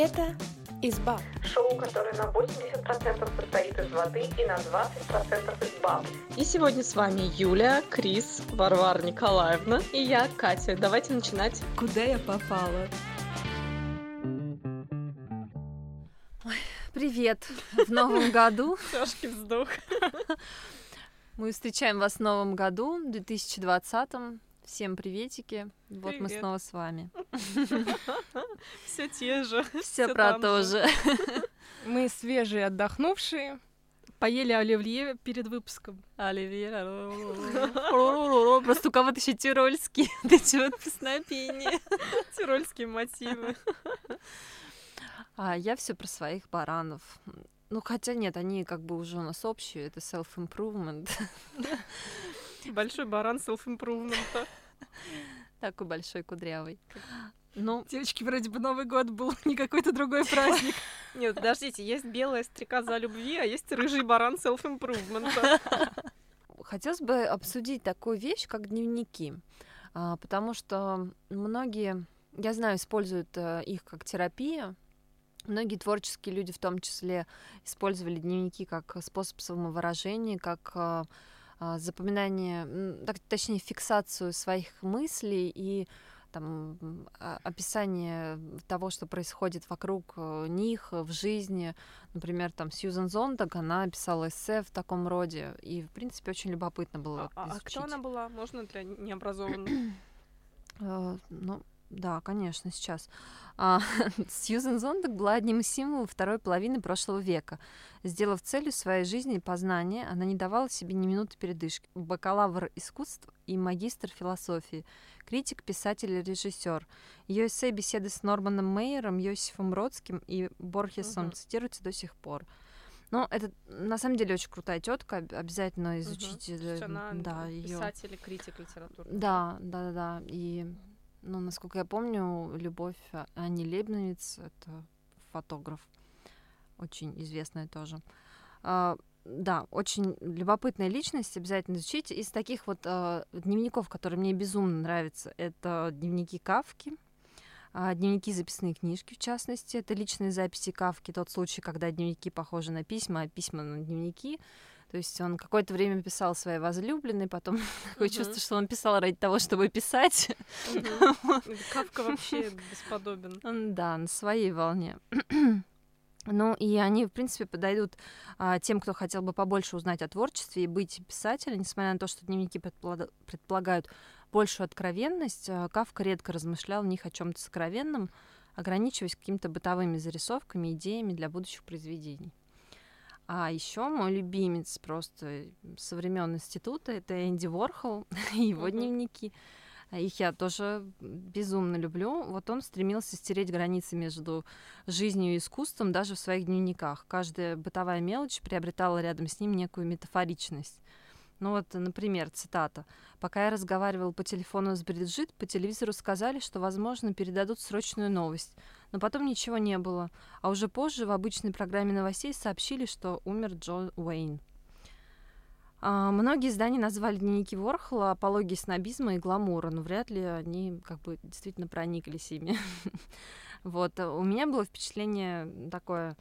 Это «Изба». Шоу, которое на 80% состоит из воды и на 20% из баб. И сегодня с вами Юля, Крис, Варвара Николаевна и я, Катя. Давайте начинать. Куда я попала? Привет! В новом году Тяжкий вздох. мы встречаем вас в новом году, 2020 Всем приветики. Вот мы Привет. снова с вами. Все те же. Все про то же. Мы свежие, отдохнувшие. Поели оливье перед выпуском. Оливье. Просто у кого-то еще тирольский. Ты чего песнопение? Тирольские мотивы. А я все про своих баранов. Ну, хотя нет, они как бы уже у нас общие, это self-improvement. Большой баран селф-импрувмента. Такой большой кудрявый. Ну, Девочки, вроде бы Новый год был, не какой-то другой праздник. Нет, подождите, есть белая стрекоза любви, а есть рыжий баран селф-импрувмента. Хотелось бы обсудить такую вещь, как дневники, А, потому что многие, я знаю, используют э, их как терапия. Многие творческие люди, в том числе, использовали дневники как способ самовыражения, как а, запоминание, м, так, точнее, фиксацию своих мыслей и там, а- описание того, что происходит вокруг э, них в жизни. Например, там Сьюзен Зонтаг, она писала эссе в таком роде, и, в принципе, очень любопытно было А, а кто изучить. она была? Можно для необразованных? Э, Ну, да, конечно, сейчас. А, Сьюзен Зонтаг была одним из символов второй половины прошлого века. Сделав целью своей жизни познание, она не давала себе ни минуты передышки. Бакалавр искусств и магистр философии, критик, писатель и режиссер. Ее эссе беседы с Норманом Мейером, Йосифом Бродским и Борхесом Мгм. цитируются до сих пор. Ну, это на самом деле очень крутая тетка, обязательно изучите. Есть э, она да, ее. писатель и критик литературы. Да, да, да, да. И, ну, насколько я помню, Любовь Ани Лебновиц — это фотограф, очень известная тоже. А, да, очень любопытная личность, обязательно изучите. Из таких вот а, дневников, которые мне безумно нравятся, это дневники Кавки, а, дневники записные книжки, в частности. Это личные записи Кавки, тот случай, когда дневники похожи на письма, а письма на дневники. То есть он какое-то время писал своей возлюбленной, потом такое Мгм. чувство, что он писал ради того, чтобы писать. Мгм. Кавка вообще бесподобен. Да, на своей волне. Ну, и они, в принципе, подойдут а, тем, кто хотел бы побольше узнать о творчестве и быть писателем, несмотря на то, что дневники предполага- предполагают большую откровенность. а, Кавка редко размышлял в них о чем-то сокровенном, ограничиваясь какими-то бытовыми зарисовками, идеями для будущих произведений. А еще мой любимец просто со времен института это Энди Ворхол и его Мгм. дневники. Их я тоже безумно люблю. Вот он стремился стереть границы между жизнью и искусством даже в своих дневниках. Каждая бытовая мелочь приобретала рядом с ним некую метафоричность. Ну вот, например, цитата. «Пока я разговаривал по телефону с Бриджит, по телевизору сказали, что, возможно, передадут срочную новость. Но потом ничего не было. А уже позже в обычной программе новостей сообщили, что умер Джо Уэйн. А, многие издания назвали дневники Ворхола апологией снобизма и гламура, но вряд ли они как бы действительно прониклись ими. Вот, а у меня было впечатление такое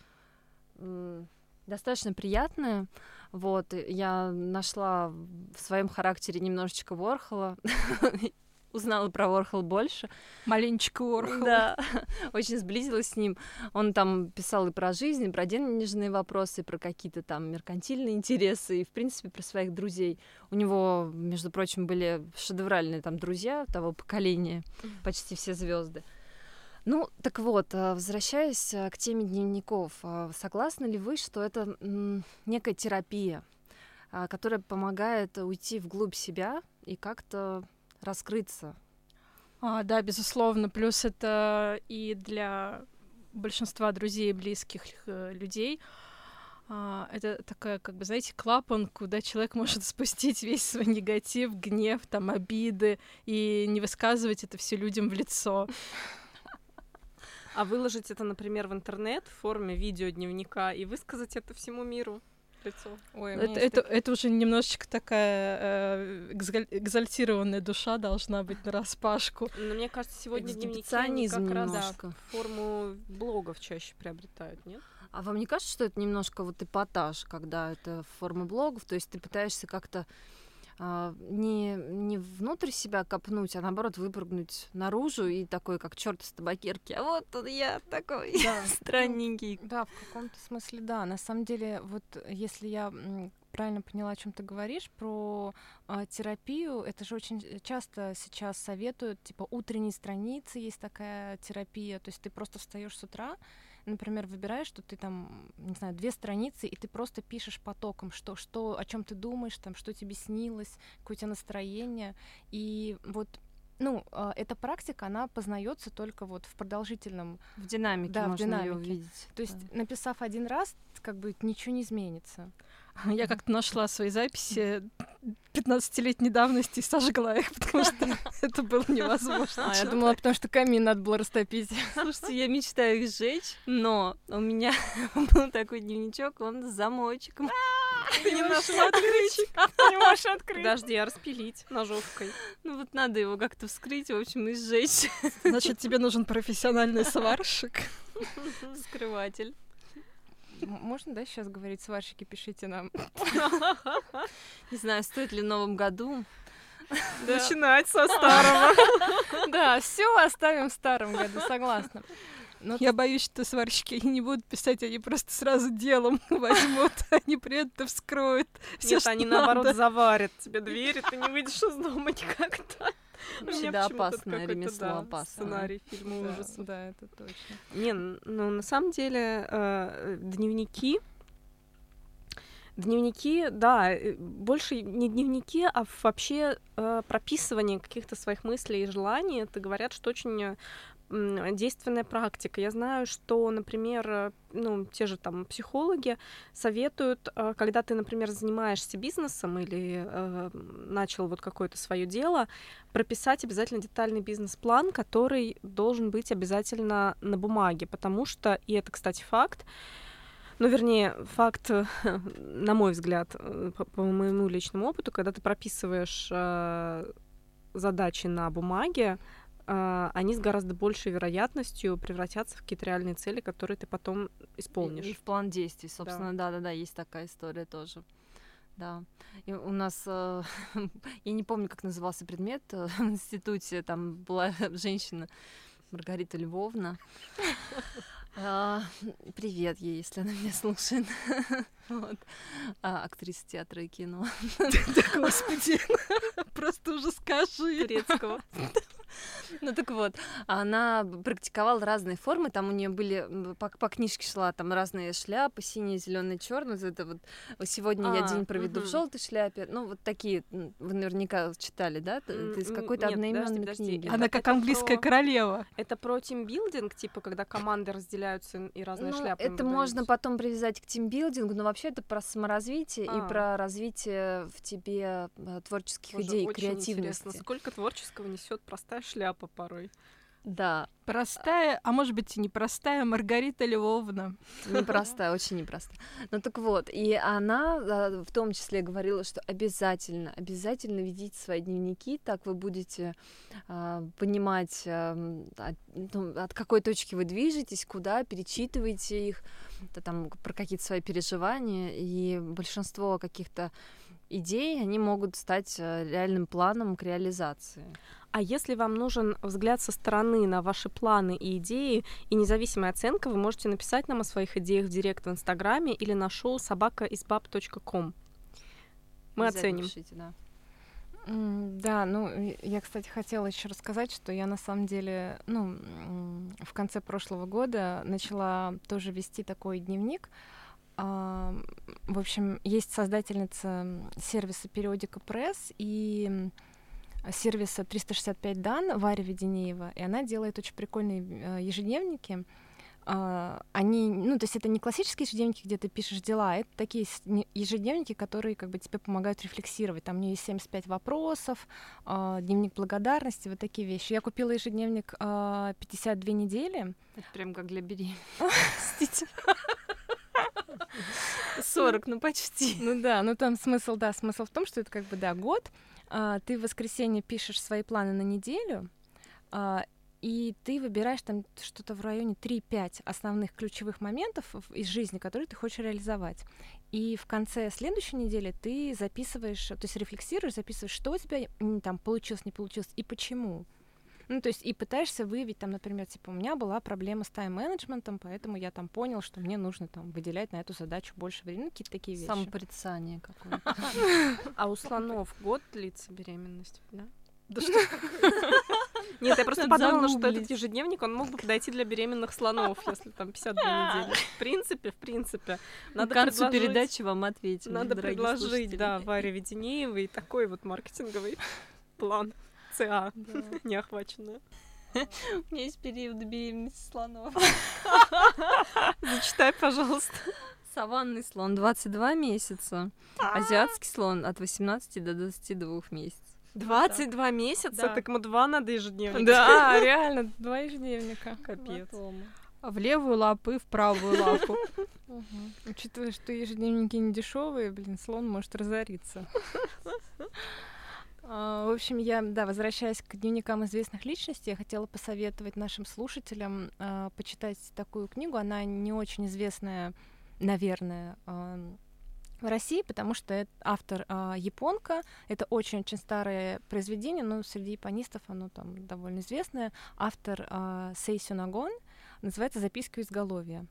достаточно приятное. Вот, я нашла в своем характере немножечко Ворхола, узнала про Ворхол больше. Маленечко Орхол. Да, очень сблизилась с ним. Он там писал и про жизнь, и про денежные вопросы, и про какие-то там меркантильные интересы, и, в принципе, про своих друзей. У него, между прочим, были шедевральные там друзья того поколения, почти все звезды. Ну, так вот, а, возвращаясь а, к теме дневников, а, согласны ли вы, что это некая терапия, а, которая помогает уйти вглубь себя и как-то раскрыться? А, да, безусловно. Плюс это и для большинства друзей и близких э, людей. а, это такая, как бы, знаете, клапан, куда человек может спустить весь свой негатив, гнев, там, обиды и не высказывать это все людям в лицо. А выложить это, например, в интернет в форме видеодневника и высказать это всему миру. лицо. Ой, меня Это, есть это, это уже немножечко такая э, экзаль- экзальтированная душа должна быть на распашку. Но мне кажется, сегодня дневники они как раз немножко. форму блогов чаще приобретают, нет? А вам не кажется, что это немножко вот эпатаж, когда это форма блогов, то есть ты пытаешься как-то не, не внутрь себя копнуть, а наоборот выпрыгнуть наружу и такой, как черт из табакерки. А вот тут я такой Да. странненький. Да, в каком-то смысле, да. На самом деле, вот если я правильно поняла, о чем ты говоришь, про а, терапию, это же очень часто сейчас советуют, типа утренние страницы есть такая терапия, то есть ты просто встаешь с утра, например, выбираешь, что ты там, не знаю, две страницы, и ты просто пишешь потоком, что, что, о чем ты думаешь, там, что тебе снилось, какое у тебя настроение, и вот ну, а, эта практика, она познается только вот в продолжительном В динамике Да, в можно её динамике. увидеть. то есть, Да. написав один раз, как бы ничего не изменится. Я как-то нашла свои записи 15-летней давности и сожгла их, потому что это было невозможно. А, я думала, потому что камин надо было растопить. Слушайте, я мечтаю их сжечь, но у меня был такой дневничок, он с замочком. Ты не нашла открыть. Не можешь открыть. Подожди, а распилить ножовкой. Ну вот надо его как-то вскрыть, в общем, и сжечь. Значит, тебе нужен профессиональный сварщик. Скрыватель. Можно, да, сейчас говорить, сварщики, пишите нам. Не знаю, стоит ли в новом году. Начинать со старого. Да, все оставим в старом году, согласна. Но Я боюсь, что сварщики не будут писать, они просто сразу делом возьмут, они при этом вскроют все, Нет, что они надо. наоборот заварят тебе дверь, и ты не выйдешь из дома никогда. Вообще, Мне да, почему-то опасное ремесло, да, опасное. Сценарий фильма да, ужасов. Да, это точно. Не, ну на самом деле э, дневники, дневники, да, э, больше не дневники, а вообще э, прописывание каких-то своих мыслей и желаний. Это говорят, что очень э, действенная практика. Я знаю, что, например, э, ну, те же там психологи советуют, э, когда ты, например, занимаешься бизнесом или э, начал вот какое-то свое дело, прописать обязательно детальный бизнес-план, который должен быть обязательно на бумаге, потому что, и это, кстати, факт, ну, вернее, факт, э, на мой взгляд, по, по моему личному опыту, когда ты прописываешь э, задачи на бумаге, они с гораздо большей вероятностью превратятся в какие-то реальные цели, которые ты потом исполнишь. И в план действий, собственно, да-да-да, есть такая история тоже. Да. И у нас, э, я не помню, как назывался предмет э, в институте, там была женщина Маргарита Львовна. А, Привет ей, если она меня слушает. Вот. А, Актриса театра и кино Да, господи, просто уже скажи. турецкого. Ну так вот, она практиковала разные формы, там у нее были по, по книжке шла там разные шляпы, синяя, зеленая, черная. Вот это вот сегодня я А, день проведу в мгм. желтой шляпе. Ну вот такие, вы наверняка читали, да? Это из какой-то одноименной подожди, подожди. книги. Она как это английская про- королева. Это про тимбилдинг, типа, когда команды разделяются и разные Ну, шляпы. это можно потом привязать к тимбилдингу, но вообще это про саморазвитие А. и про развитие в тебе э, творческих идей, креативности. Сколько творческого несет простая шляпа порой. Да, Простая, а может быть и непростая Маргарита Львовна. Непростая, очень непростая. Ну так вот, и она а, в том числе говорила, что обязательно, обязательно ведите свои дневники, так вы будете а, понимать, ам, от, ну, от какой точки вы движетесь, куда, перечитываете их, там про какие-то свои переживания, и большинство каких-то идей, они могут стать а, реальным планом к реализации. А если вам нужен взгляд со стороны на ваши планы и идеи и независимая оценка, вы можете написать нам о своих идеях в директ в Инстаграме или на шоу собакаизбаб.ком. Мы оценим. пишите, да. Да, ну, я, кстати, хотела еще рассказать, что я на самом деле, ну, в конце прошлого года начала тоже вести такой дневник. А, В общем, есть создательница сервиса Периодика Пресс и сервиса 365 Дан Варя Веденеева, и она делает очень прикольные э, ежедневники. А, Они, ну, то есть это не классические ежедневники, где ты пишешь дела, а это такие ежедневники, которые как бы тебе помогают рефлексировать. Там у нее есть 75 вопросов, а, дневник благодарности, вот такие вещи. Я купила ежедневник а, 52 недели. Это прям как для беременных. С 40, ну почти. Ну да, ну там смысл, да, смысл в том, что это как бы, да, год, а, ты в воскресенье пишешь свои планы на неделю, а, и ты выбираешь там что-то в районе 3-5 основных ключевых моментов из жизни, которые ты хочешь реализовать. И в конце следующей недели ты записываешь, то есть рефлексируешь, записываешь, что у тебя там получилось, не получилось и почему. Ну, то есть и пытаешься выявить, там, например, типа, у меня была проблема с тайм-менеджментом, поэтому я там понял, что мне нужно там выделять на эту задачу больше времени, ну, какие-то такие вещи. Самопорицание какое-то. А у слонов год длится беременность, да? Да что Нет, я просто подумала, что этот ежедневник, он мог бы подойти для беременных слонов, если там 52 недели. В принципе, в принципе. Надо К концу передачи вам ответим. Надо предложить, да, Варе Веденеевой такой вот маркетинговый план ЦА, неохваченная. У меня есть период беременности слонов. Зачитай, пожалуйста. Саванный слон 22 месяца, азиатский слон от 18 до 22 месяцев. 22 месяца, Да. так ему два надо ежедневно. Да, реально, два ежедневника. Капец. в левую лапу и в правую лапу. Учитывая, что ежедневники не дешевые, блин, слон может разориться. А, В общем, я, да, возвращаясь к дневникам известных личностей, я хотела посоветовать нашим слушателям а, почитать такую книгу. Она не очень известная, наверное, а, в России, потому что это автор а, японка. Это очень-очень старое произведение, но среди японистов оно там довольно известное. Автор а, Сейсю Нагон называется «Записки у изголовья».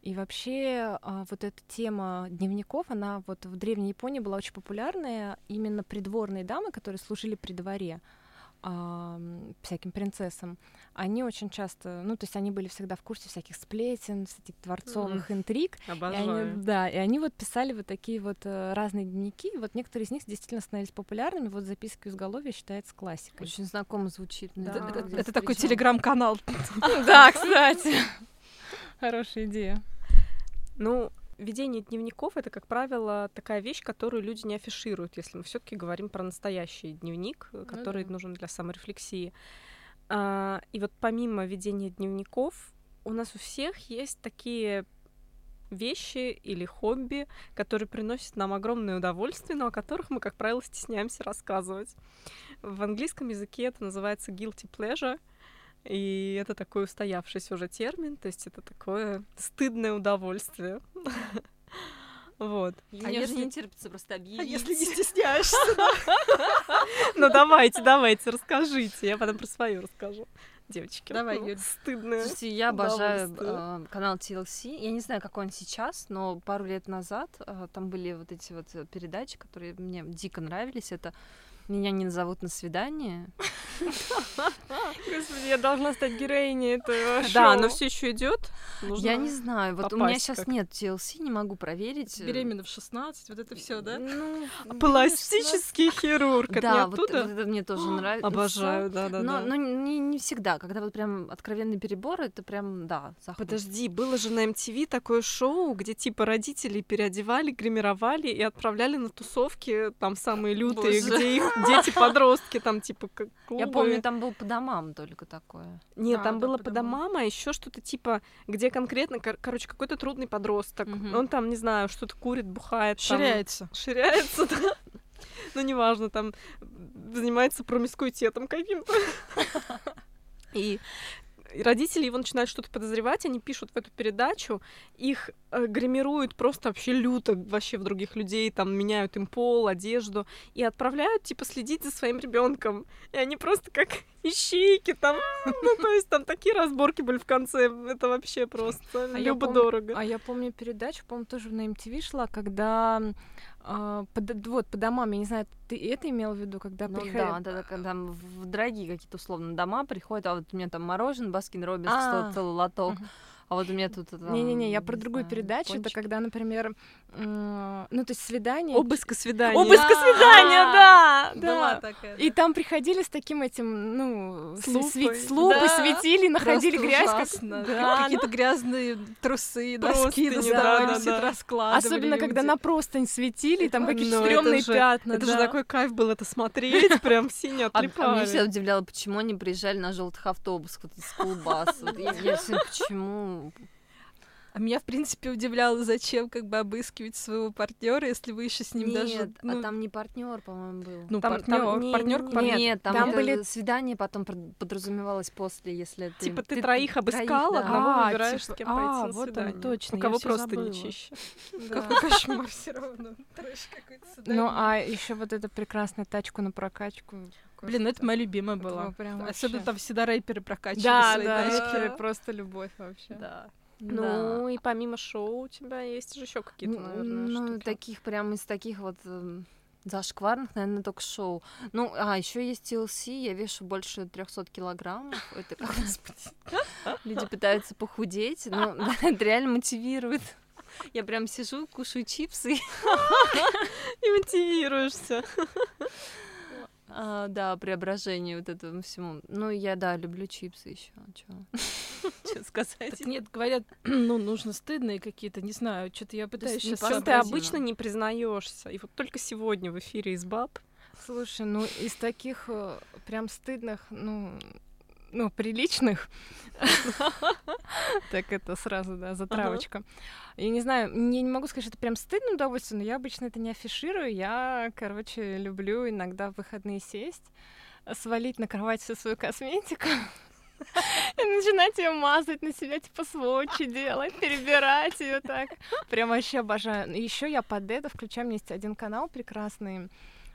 И вообще а, вот эта тема дневников, она вот в Древней Японии была очень популярная. Именно придворные дамы, которые служили при дворе а, всяким принцессам, они очень часто, ну, то есть они были всегда в курсе всяких сплетен, всяких дворцовых интриг. И они, Обожаю. да, и они вот писали вот такие вот э, разные дневники. И вот некоторые из них действительно становились популярными. Вот записки у изголовья считается классикой. Очень знакомо звучит. Да. Это- Это- Это такой телеграм-канал. Да, кстати. Хорошая идея. Ну, ведение дневников это, как правило, такая вещь, которую люди не афишируют, если мы все-таки говорим про настоящий дневник, э, который да. нужен для саморефлексии. А, и вот помимо ведения дневников, у нас у всех есть такие вещи или хобби, которые приносят нам огромное удовольствие, но о которых мы, как правило, стесняемся рассказывать. В английском языке это называется guilty pleasure, и это такой устоявшийся уже термин, то есть это такое стыдное удовольствие. Вот. Мне А если- не терпится просто объявить. Если не стесняешься. Ну давайте, давайте, расскажите. Я потом про свое расскажу. Девочки. Давай, ну, Юль. Стыдное. Слушайте, я обожаю э, канал TLC. Я не знаю, какой он сейчас, но пару лет назад э, там были вот эти вот э, передачи, которые мне дико нравились. Это «Меня не назовут на свидание». Господи, я должна стать героиней этого Да, но все еще идет. Я не знаю, вот у меня сейчас нет TLC, не могу проверить. Беременна в 16, вот это все, да? Ну, Пластический хирург. Это не да, вот, это мне тоже нравится. Обожаю, да, да, Но, не, всегда. Когда вот прям откровенный перебор, это прям, да. Подожди, было же на MTV такое шоу, где типа родители переодевали, гримировали и отправляли на тусовки там самые лютые, где их дети-подростки там типа как Я клубы. помню, там был по домам только такое. Нет, А, там было по домам. а еще что-то типа, где конкретно, кор- короче, какой-то трудный подросток. Мгм. Он там, не знаю, что-то курит, бухает. там, Ширяется. Ширяется, да. Ну, неважно, там занимается промискуитетом каким-то. И родители его начинают что-то подозревать, они пишут в эту передачу, их э, гримируют просто вообще люто вообще в других людей, там меняют им пол, одежду и отправляют типа следить за своим ребенком. И они просто как ищейки там, ну то есть там такие разборки были в конце, это вообще просто А я помню- любо-дорого. А я помню передачу, по-моему, тоже на MTV шла, когда а, по д- вот по домам, я не знаю, ты это имел в виду, когда Ну приходи- да, да, да, когда там в дорогие какие-то условно дома приходят, а вот у меня там мороженое, Baskin Robbins, А. целый лоток, Мгм. А вот у меня тут Не-не-не, я про другую передачу. Это когда, например, ну, то есть свидание. Обыск и свидание. Обыск и свидание, да, Была да. такая. И там приходили с таким этим, ну, с, лупой. светили, находили грязь. Да, Какие-то грязные трусы, доски доставали, Особенно, когда на простынь светили, и там какие-то Ну, это стрёмные пятна. Это же такой кайф был это смотреть, прям сине А, а меня всегда отлипали. удивляло, почему они приезжали на желтых автобусах, вот из колбас. Вот я, я всё, А меня, в принципе, удивляло, зачем как бы обыскивать своего партнера, если вы еще с ним Нет, даже. а Ну, там не партнер, по-моему, был. ну там- партнер, там не- партнер не- к партнеру. Нет, там, там были- свидание потом подразумевалось после, если ты... Типа ты, троих обыскал, да. одного А, выбираешь, типа, с кем а, пойти на вот свидание. точно, У кого просто забыла. не чище. Какой кошмар все равно. Трэш какой-то Ну, а еще вот эта прекрасная тачку на прокачку. Блин, это моя любимая Это была. прям Особенно вообще. там всегда рэперы прокачивали Да, свои да, тачки. рэперы, просто любовь вообще. Да. Ну, и помимо шоу у тебя есть же еще какие-то, Ну, наверное, ну, штуки. таких прям из таких вот эм, зашкварных, наверное, только шоу. Ну, а еще есть TLC, я вешу больше 300 килограммов. Это как люди пытаются похудеть, но это реально мотивирует. Я прям сижу, кушаю чипсы. И мотивируешься. А, да, преображение вот этому всему. Ну, я, да, люблю чипсы еще. Что сказать? Так нет, говорят, ну, нужно стыдные какие-то, не знаю, что-то я пытаюсь сейчас ты обычно не признаешься. И вот только сегодня в эфире из баб Слушай, ну из таких э, прям стыдных, ну, ну, приличных, так это сразу, да, затравочка. Я не знаю, я не могу сказать, что это прям стыдное удовольствие, но я обычно это не афиширую. Я, короче, люблю иногда в выходные сесть, свалить на кровать всю свою косметику и начинать ее мазать на себя, типа сводчи делать, перебирать ее так. Прям вообще обожаю. Еще я под это включаю, меня есть один канал прекрасный,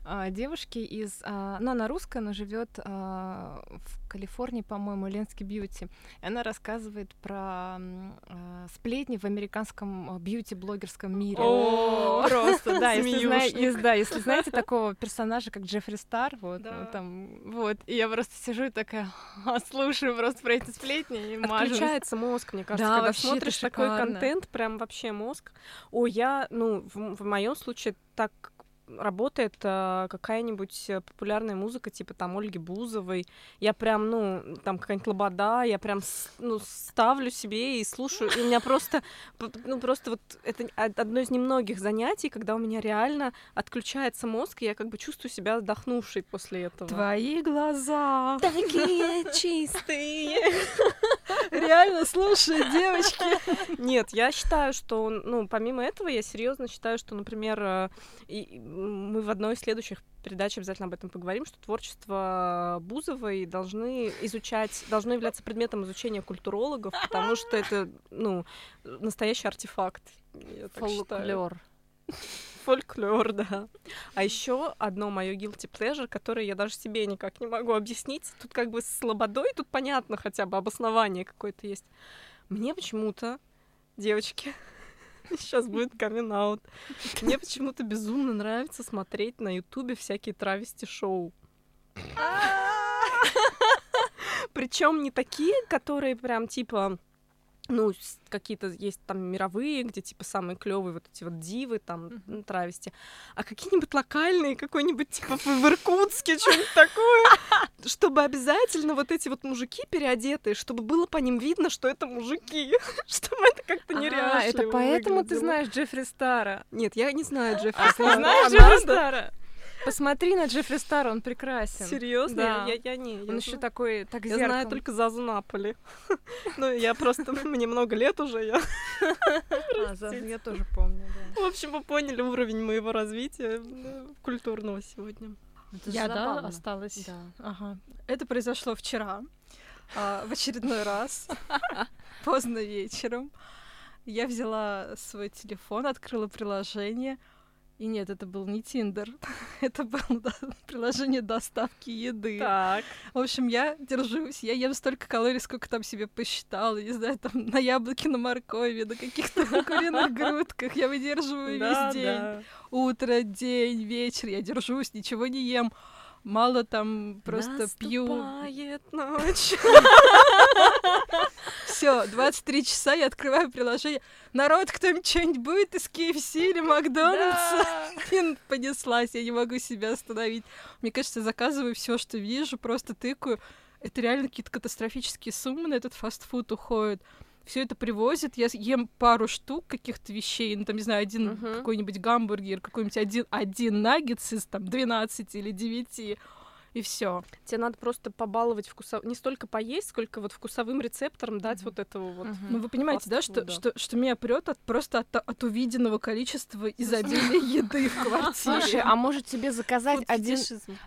а, девушки из... а, Ну, она русская, но живет в Калифорнии, по-моему, Ленский Бьюти. И она рассказывает про а, сплетни в американском а, бьюти-блогерском мире. О, Просто, да, если, да, если знаете такого персонажа, как Джеффри Стар, вот, Да. ну, там, вот, и я просто сижу и такая, слушаю просто про эти сплетни и мажу. Отключается мозг, мне кажется, Да, когда смотришь такой контент, прям вообще мозг. О, я, ну, в, моем случае так работает а, какая-нибудь э, популярная музыка, типа там Ольги Бузовой. Я прям, ну, там какая-нибудь лобода, я прям, ну, ставлю себе и слушаю. И у меня просто, ну, просто вот это од- одно из немногих занятий, когда у меня реально отключается мозг, и я как бы чувствую себя отдохнувшей после этого. Твои глаза. Такие чистые. Реально, слушай, девочки. Нет, я считаю, что, ну, помимо этого, я серьезно считаю, что, например, э, и мы в одной из следующих передач обязательно об этом поговорим, что творчество Бузовой должны изучать, должно являться предметом изучения культурологов, потому что это, ну, настоящий артефакт. Фольклор. Фольклор, да. А еще одно мое guilty pleasure, которое я даже себе никак не могу объяснить. Тут как бы с лободой, тут понятно хотя бы обоснование какое-то есть. Мне почему-то, девочки, сейчас будет камин аут мне почему-то безумно нравится смотреть на ютубе всякие травести-шоу. Причем не такие, которые прям типа ну, какие-то есть там мировые, где типа самые клевые вот эти вот дивы, там, ну, травести, а какие-нибудь локальные, какой-нибудь типа в Иркутске, что-нибудь такое, чтобы обязательно вот эти вот мужики переодетые, чтобы было по ним видно, что это мужики, чтобы это как-то А, нереально это поэтому ты знаешь Джеффри Стара. Нет, я не знаю Джеффри Ты Стара. знаешь А Джеффри? Стара? Посмотри на Джеффри Стара, он прекрасен. Серьезно? Да. Я, я не. я Он еще знаю- такой, так Я знаю зеркалом. только Зазу Наполи. Ну, я просто, мне много лет уже, я... А, за- я тоже помню, да. В общем, вы поняли уровень моего развития культурного сегодня. Это Я, да, забавно. осталась. Да. Ага. Это произошло вчера, а, в очередной раз, поздно вечером. Я взяла свой телефон, открыла приложение, и нет, это был не Тиндер, это было да, приложение доставки еды. Так. В общем, я держусь, я ем столько калорий, сколько там себе посчитала, не знаю, там на яблоке, на моркови, на каких-то куриных грудках, я выдерживаю весь день. утро, день, вечер, я держусь, ничего не ем. Мало там просто пью. Наступает ночь. Все, 23 часа я открываю приложение. Народ, кто-нибудь что-нибудь будет из KFC или Макдональдса? И понеслась, я не могу себя остановить. Мне кажется, заказываю все, что вижу, просто тыкаю. Это реально какие-то катастрофические суммы на этот фастфуд уходят. Все это привозят, я ем пару штук каких-то вещей, ну там, не знаю, один Мгм. какой-нибудь гамбургер, какой-нибудь один, один наггетс из там 12 или 9. И все. Тебе надо просто побаловать вкусов... не столько поесть, сколько вот вкусовым рецептором дать вот этого вот. Мгм. Ну, вы понимаете, да, что, что, что меня прет от, просто от, от увиденного количества изобилия еды в Слушай, квартире. а может тебе заказать один...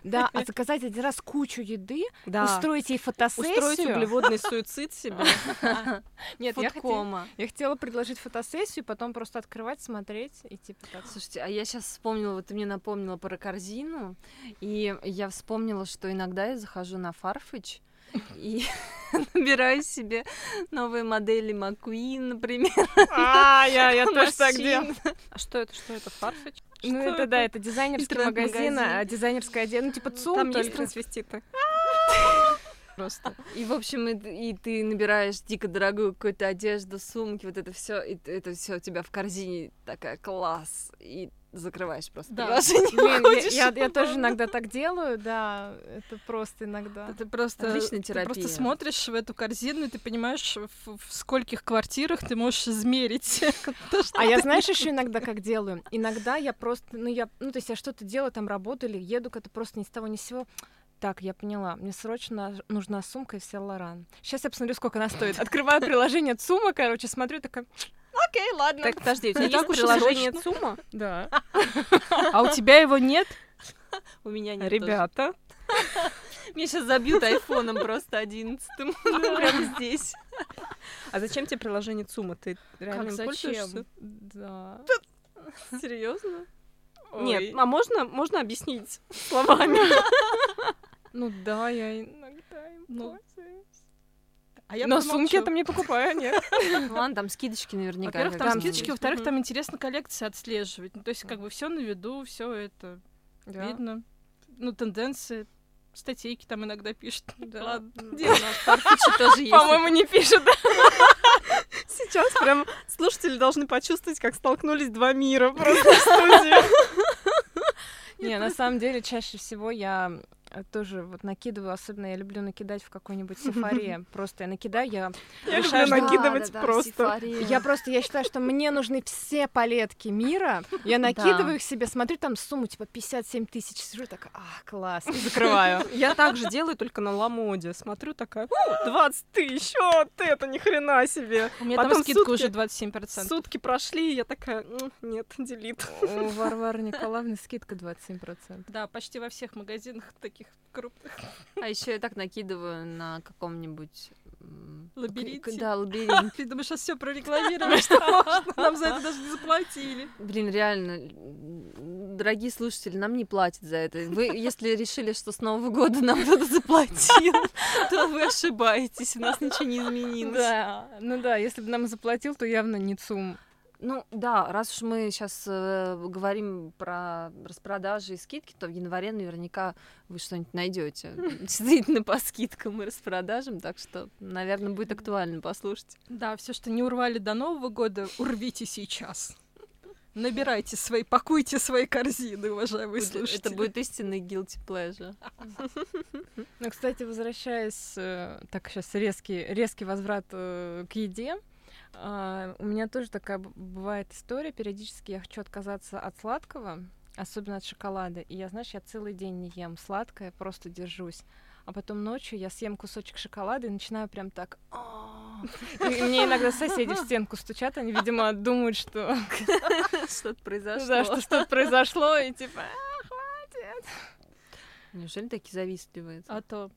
Да, а заказать один раз кучу еды, устроить ей фотосессию. Устроить углеводный суицид себе. Нет, я хотела, Фудкома. я хотела предложить фотосессию, потом просто открывать, смотреть и типа так. Слушайте, а я сейчас вспомнила, вот ты мне напомнила про корзину, и я вспомнила, что иногда я захожу на Farfetch и набираю себе новые модели McQueen, например. А, я, я тоже так делаю. А что это, что это, фарфич? Ну это, да, это дизайнерский магазин, а дизайнерская одежда, ну типа ЦУМ, Там есть трансвеститы. Просто. И, в общем, и, и ты набираешь дико дорогую какую-то одежду, сумки, вот это все, и это все у тебя в корзине такая класс, и закрываешь просто Да. приложение. Блин, выходишь. я, я- я тоже иногда так делаю, да, это просто иногда. Это просто, Отличная ты просто терапия. смотришь в эту корзину, и ты понимаешь, в, в скольких квартирах ты можешь измерить то, А я знаешь еще иногда как делаю? Иногда я просто, ну я, ну то есть я что-то делаю, там работаю или еду куда-то просто ни с того ни с сего. Так, я поняла. Мне срочно нужна сумка из Лоран. Сейчас я посмотрю, сколько она стоит. Открываю приложение ЦУМа, короче, смотрю, такая, окей, ладно. Так, подожди, у тебя есть приложение. ЦУМа? Да. А у тебя его нет? У меня нет Ребята. Меня сейчас забьют айфоном просто одиннадцатым. Прямо здесь. а зачем тебе приложение ЦУМа? Ты реально им пользуешься? Да. Серьезно? Нет, а можно, можно объяснить словами? Ну да, я иногда им Ну, пользуюсь. А я Но сумки я там не покупаю, нет. Ладно, там скидочки наверняка. Во-первых, там скидочки, во-вторых, там интересно коллекции отслеживать. Ну, то есть, как бы все на виду, все это Да. видно. Ну, тенденции, статейки там иногда пишут. Да. Ладно. Где у нас Farfetch тоже есть. По-моему, не пишут. Сейчас прям слушатели должны почувствовать, как столкнулись два мира просто в студии. Не, на самом деле, чаще всего я тоже вот накидываю, особенно я люблю накидать в какой-нибудь сафаре. Просто я накидаю, я Я люблю накидывать просто. Я просто, я считаю, что мне нужны все палетки мира. Я накидываю их себе, смотрю там сумму, типа 57 тысяч, сижу так, а, класс, и закрываю. Я так же делаю, только на ламоде. Смотрю такая, «О, 20 тысяч, вот это ни хрена себе. У меня там скидка уже 27%. Сутки прошли, я такая, «М, нет, делит. У Варвары Николаевны скидка 27%. Да, почти во всех магазинах таких крупных. А еще я так накидываю на каком-нибудь Лабиринте? Да, лабиринт. Ты думаешь, сейчас все прорекламировали, что можно? Нам за это даже не заплатили. Блин, реально, дорогие слушатели, нам не платят за это. Вы, если решили, что с Нового года нам кто-то заплатил, то вы ошибаетесь, у нас ничего не изменилось. Да, ну да, если бы нам заплатил, то явно не ЦУМ. Ну да, раз уж мы сейчас говорим про распродажи и скидки, то в январе наверняка вы что-нибудь найдете. Действительно по скидкам и распродажам, так что, наверное, будет актуально послушать. Да, все, что не урвали до Нового года, урвите сейчас. Набирайте свои, пакуйте свои корзины, уважаемые слушатели. Это будет истинный guilty pleasure. Ну, кстати, возвращаясь, э, так сейчас резкий, резкий возврат э, к еде, а, у меня тоже такая бывает история. Периодически я хочу отказаться от сладкого, особенно от шоколада. И я, знаешь, я целый день не ем сладкое, просто держусь. А потом ночью я съем кусочек шоколада и начинаю прям так... И мне иногда соседи в стенку стучат, они, видимо, думают, что, Что-то произошло. да, что что-то произошло, и типа, «А, хватит. Неужели такие завистливые? А то.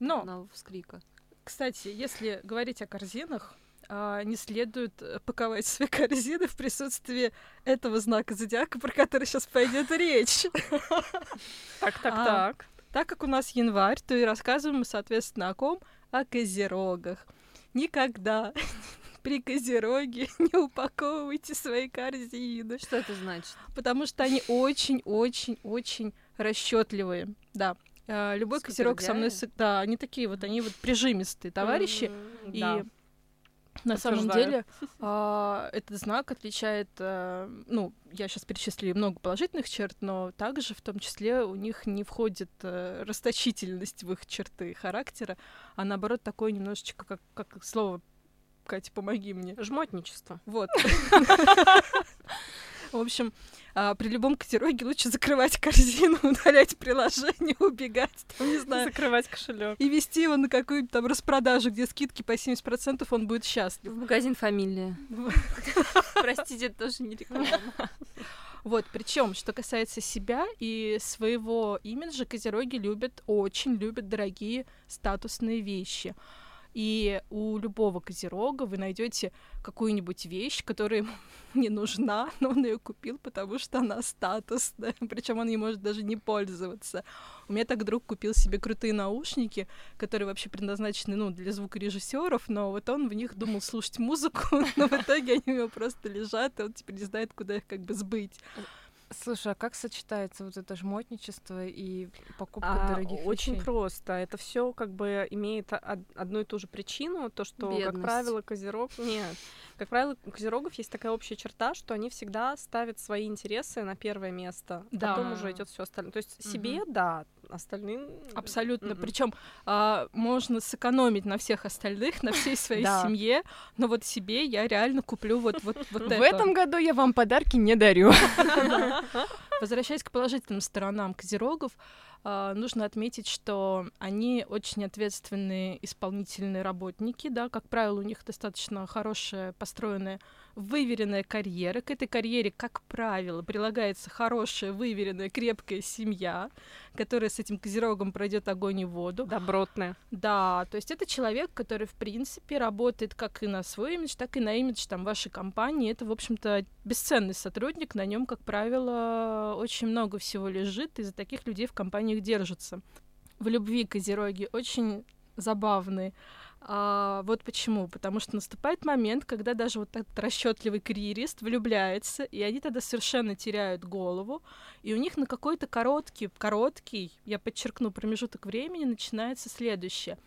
Но, Одного вскрика. кстати, если говорить о корзинах, а, не следует э, паковать свои корзины в присутствии этого знака зодиака, про который сейчас пойдет речь. Так, так, А. так. Так как у нас январь, то и рассказываем мы, соответственно, о ком? О козерогах. Никогда при козероге не упаковывайте свои корзины, Что это значит? потому что они очень-очень-очень расчетливые. Да. А, Любой козерог со мной... Да, они такие вот, они вот прижимистые товарищи. И да. На самом деле а, этот знак отличает, а, ну, я сейчас перечислила много положительных черт, но также в том числе у них не входит а, расточительность в их черты характера, а наоборот такое немножечко, как, как слово, Катя, помоги мне. Жмотничество. Вот. В общем, а, при любом козероге лучше закрывать корзину, удалять приложение, убегать, там, не знаю, Закрывать кошелек. и вести его на какую-нибудь там распродажу, где скидки по 70%, он будет счастлив. В магазин фамилия. Простите, это тоже не реклама. Вот, причем, что касается себя и своего имиджа, козероги любят, очень любят дорогие статусные вещи. И у любого козерога вы найдете какую-нибудь вещь, которая ему не нужна, но он ее купил, потому что она статусная. Причем он не может даже не пользоваться. У меня так друг купил себе крутые наушники, которые вообще предназначены ну, для звукорежиссеров, но вот он в них думал слушать музыку, но в итоге они у него просто лежат, и он теперь не знает, куда их как бы сбыть. Слушай, а как сочетается вот это жмотничество и покупка А, дорогих очень вещей? просто. Это все как бы имеет од- одну и ту же причину, то что, как Бедность. правило, козерог нет. Как правило, у козерогов есть такая общая черта, что они всегда ставят свои интересы на первое место, Да. потом уже идет все остальное. То есть Мгм. себе, да, остальным Абсолютно. м-м. Причем можно сэкономить на всех остальных, на всей своей Да. семье, но вот себе я реально куплю вот, вот, вот В это. этом году я вам подарки не дарю. Возвращаясь к положительным сторонам козерогов, а, нужно отметить, что они очень ответственные исполнительные работники, да, как правило, у них достаточно хорошая, построенная, выверенная карьера. К этой карьере, как правило, прилагается хорошая, выверенная, крепкая семья, которая с этим козерогом пройдет огонь и воду. добротная. Да, то есть это человек, который, в принципе, работает как и на свой имидж, так и на имидж там, вашей компании. Это, в общем-то, бесценный сотрудник, на нем, как правило, очень много всего лежит, и за таких людей в компаниях держатся. В любви козероги очень забавные. А, вот почему. Потому что наступает момент, когда даже вот этот расчетливый карьерист влюбляется, и они тогда совершенно теряют голову, и у них на какой-то короткий, короткий, я подчеркну, промежуток времени начинается следующее.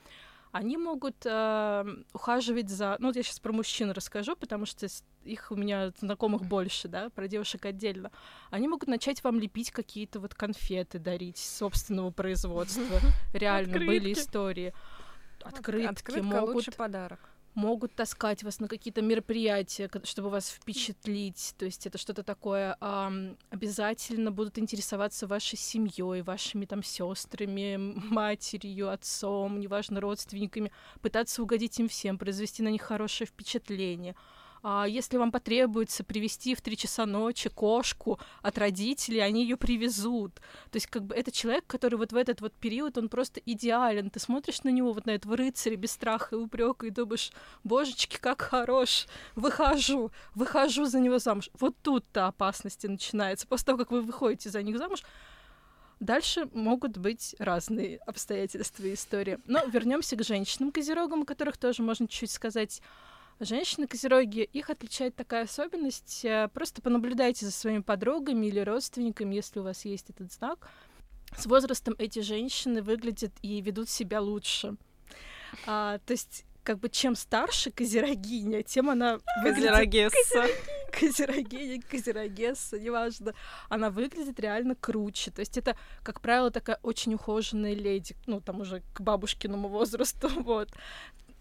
Они могут э, ухаживать за... Ну, вот я сейчас про мужчин расскажу, потому что их у меня знакомых больше, да, про девушек отдельно. Они могут начать вам лепить какие-то вот конфеты, дарить собственного производства. Реально были истории. Открытки Открытка могут лучший подарок. могут таскать вас на какие-то мероприятия, чтобы вас впечатлить. То есть это что-то такое. ам, обязательно будут интересоваться вашей семьей, вашими там сестрами, матерью, отцом, неважно, родственниками, пытаться угодить им всем, произвести на них хорошее впечатление. А если вам потребуется привезти в три часа ночи кошку от родителей, они ее привезут. То есть, как бы это человек, который вот в этот вот период, он просто идеален. Ты смотришь на него, вот на этого рыцаря без страха и упрека, и думаешь, божечки, как хорош, выхожу, выхожу за него замуж. Вот тут-то опасности начинается. После того, как вы выходите за них замуж, Дальше могут быть разные обстоятельства и истории. Но вернемся к женщинам козерогам, о которых тоже можно чуть-чуть сказать. Женщины-козероги, их отличает такая особенность. э, Просто понаблюдайте за своими подругами или родственниками, если у вас есть этот знак. С возрастом эти женщины выглядят и ведут себя лучше. А, то есть, как бы чем старше козерогиня, тем она выглядит Козерогесса. козерогиня, козерогесса, неважно, она выглядит реально круче. То есть это, как правило, такая очень ухоженная леди, ну, там уже к бабушкиному возрасту, вот.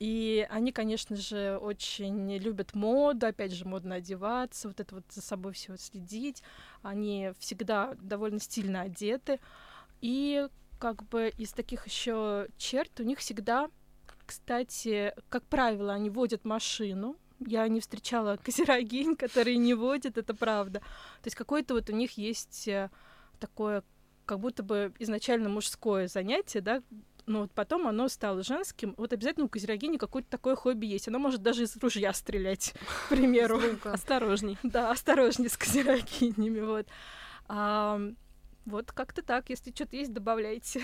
И они, конечно же, очень любят моду, опять же, модно одеваться, вот это вот за собой все следить. Они всегда довольно стильно одеты. И как бы из таких еще черт у них всегда, кстати, как правило, они водят машину. Я не встречала козерогинь, которые не водят, это правда. То есть какое-то вот у них есть э, такое, как будто бы изначально мужское занятие, да, но вот потом оно стало женским. Вот обязательно у козерогини какое-то такое хобби есть. Она может даже из ружья стрелять, к примеру. Осторожней. Да, осторожнее с козерогинями, вот. А, вот как-то так. Если что-то есть, добавляйте.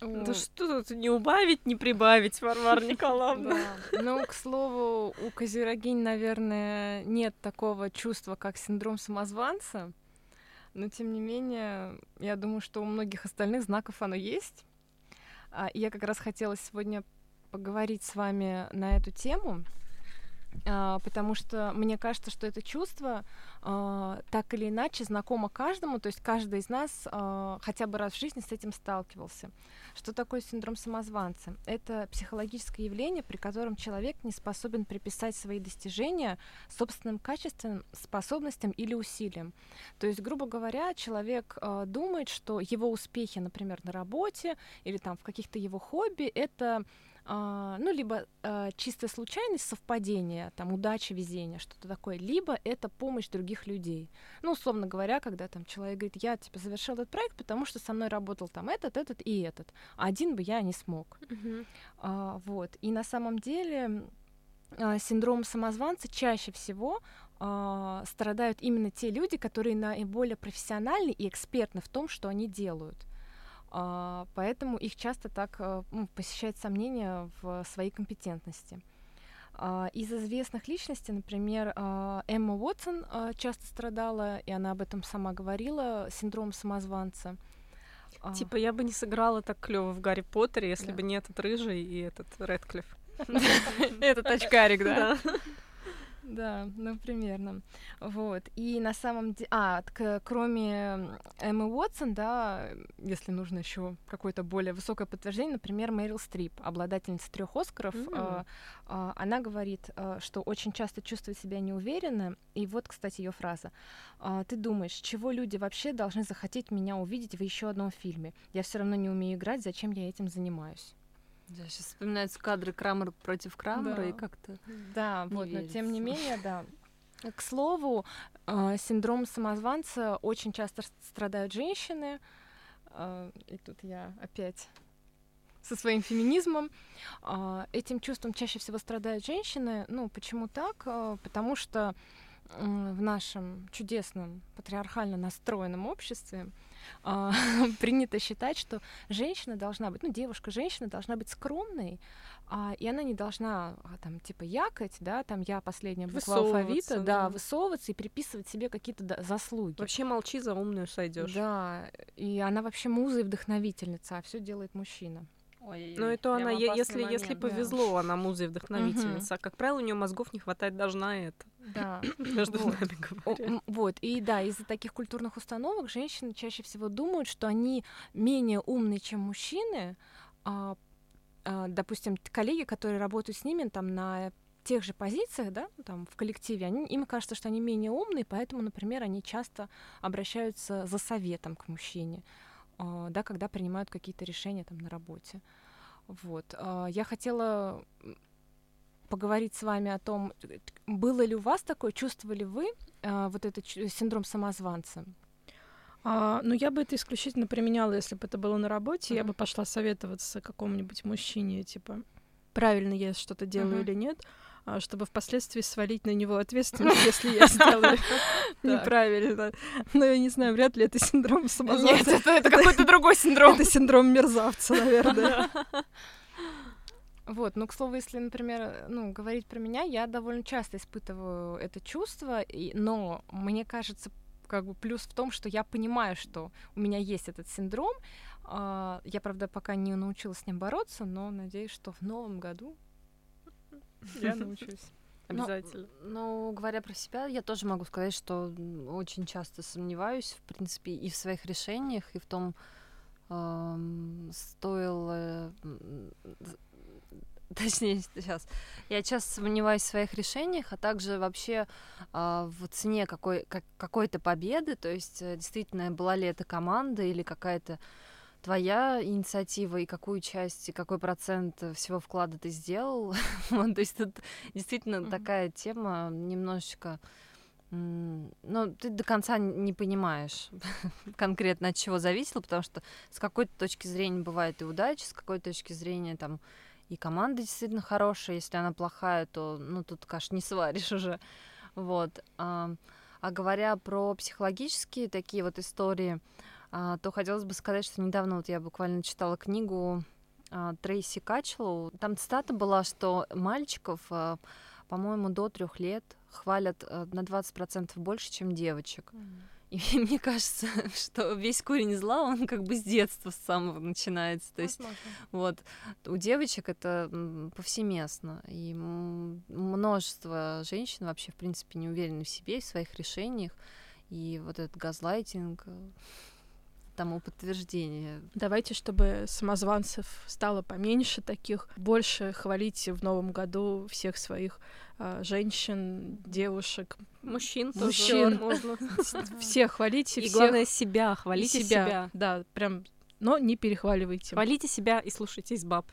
Да что тут не убавить, не прибавить, Варвара Николаевна. Да. Ну, к слову, у козерогинь, наверное, нет такого чувства, как синдром самозванца. Но, тем не менее, я думаю, что у многих остальных знаков оно есть. А, я как раз хотела сегодня поговорить с вами на эту тему. А, потому что мне кажется, что это чувство а, так или иначе знакомо каждому, то есть каждый из нас а, хотя бы раз в жизни с этим сталкивался. Что такое синдром самозванца? Это психологическое явление, при котором человек не способен приписать свои достижения собственным качествам, способностям или усилиям. То есть, грубо говоря, человек думает, что его успехи, например, на работе или там в каких-то его хобби, это а, ну, либо а, чистая случайность, совпадение, там, удача, везение, что-то такое, либо это помощь других людей. Ну, условно говоря, когда там человек говорит, я, типа, завершил этот проект, потому что со мной работал там этот, этот и этот, а один бы я не смог. Мгм. А, вот. И на самом деле а, синдром самозванца чаще всего а, страдают именно те люди, которые наиболее профессиональны и экспертны в том, что они делают. А, Поэтому их часто так а, ну, посещают сомнения в своей компетентности. А, Из известных личностей, например, а, Эмма Уотсон часто страдала, и она об этом сама говорила, синдром самозванца. Типа, я бы не сыграла так клево в Гарри Поттере, если Да. бы не этот рыжий и этот Редклифф. Этот очкарик, да? Да, ну примерно. Вот. И на самом деле... А, к- кроме Эммы Уотсон, да, если нужно еще какое-то более высокое подтверждение, например, Мэрил Стрип, обладательница трех Оскаров, М. а, а, она говорит, а, что очень часто чувствует себя неуверенно. И вот, кстати, ее фраза. А, Ты думаешь, чего люди вообще должны захотеть меня увидеть в еще одном фильме? Я все равно не умею играть, зачем я этим занимаюсь? Да, сейчас вспоминаются кадры Крамер против Крамера, Да. и как-то... Да, Не вот, но тем не верится. менее, да. К слову, э, синдром самозванца очень часто страдают женщины. Э, И тут я опять со своим феминизмом. А, Этим чувством чаще всего страдают женщины. Ну, почему так? Э, Потому что в нашем чудесном патриархально настроенном обществе а, принято считать, что женщина должна быть, ну, девушка-женщина должна быть скромной, а, и она не должна а, там типа якать, да, там я последняя буква алфавита, да, да. высовываться и приписывать себе какие-то заслуги. Вообще молчи, за умную сойдешь. Да, и она вообще муза и вдохновительница, а все делает мужчина. Ой, Ну, это она, если, если момент, да. повезло, она муза и вдохновительница. А, как правило, у нее мозгов не хватает даже на это. Да. Между Вот. нами говоря. Вот, и да, из-за таких культурных установок женщины чаще всего думают, что они менее умные, чем мужчины. А, а, допустим, коллеги, которые работают с ними там на тех же позициях, да, ну, там в коллективе, они, им кажется, что они менее умные, поэтому, например, они часто обращаются за советом к мужчине, да, когда принимают какие-то решения там на работе. Вот. а, Я хотела поговорить с вами о том, было ли у вас такое, чувствовали вы а, вот этот синдром самозванца? А, ну, я бы это исключительно применяла, если бы это было на работе. Я Мгм. бы пошла советоваться какому-нибудь мужчине, типа, правильно я что-то делаю Мгм. или нет, а, чтобы впоследствии свалить на него ответственность, если я сделаю неправильно. Но я не знаю, вряд ли это синдром самозванца. это, какой-то другой синдром. Это синдром мерзавца, наверное. Вот, ну, к слову, если, например, ну, говорить про меня, я довольно часто испытываю это чувство, и, но мне кажется, как бы плюс в том, что я понимаю, что у меня есть этот синдром. А, Я, правда, пока не научилась с ним бороться, но надеюсь, что в новом году я научусь. Обязательно. Ну, говоря про себя, я тоже могу сказать, что очень часто сомневаюсь, в принципе, и в своих решениях, и в том, эм, стоило... Точнее, сейчас. Я часто сомневаюсь в своих решениях, а также вообще а, в цене какой, как- какой-то победы. То есть, э, действительно, была ли это команда или какая-то твоя инициатива, и какую часть, и какой процент э, всего вклада ты сделал. Вот, то есть тут действительно Мгм. такая тема немножечко... м, Ну, ты до конца не понимаешь конкретно от чего зависело, потому что с какой-то точки зрения бывает и удача, с какой-то точки зрения там и команда действительно хорошая, если она плохая, то, ну, тут каш не сваришь уже. Вот. А, а говоря про психологические такие вот истории, то хотелось бы сказать, что недавно вот я буквально читала книгу а, Трейси Качлоу. Там цитата была, что мальчиков, а, по-моему, до трех лет хвалят а, на 20% больше, чем девочек. И мне кажется, что весь корень зла, он как бы с детства с самого начинается. То есть вот у девочек это повсеместно. И множество женщин вообще, в принципе, не уверены в себе, в своих решениях. И вот этот газлайтинг э, тому подтверждение. Давайте, чтобы самозванцев стало поменьше таких, больше хвалите в новом году всех своих э, женщин, девушек, мужчин, мужчин, можно. Всех хвалите, и всех... главное себя, хвалите себя. себя. Да, прям, но не перехваливайте. Хвалите себя и слушайтесь баб.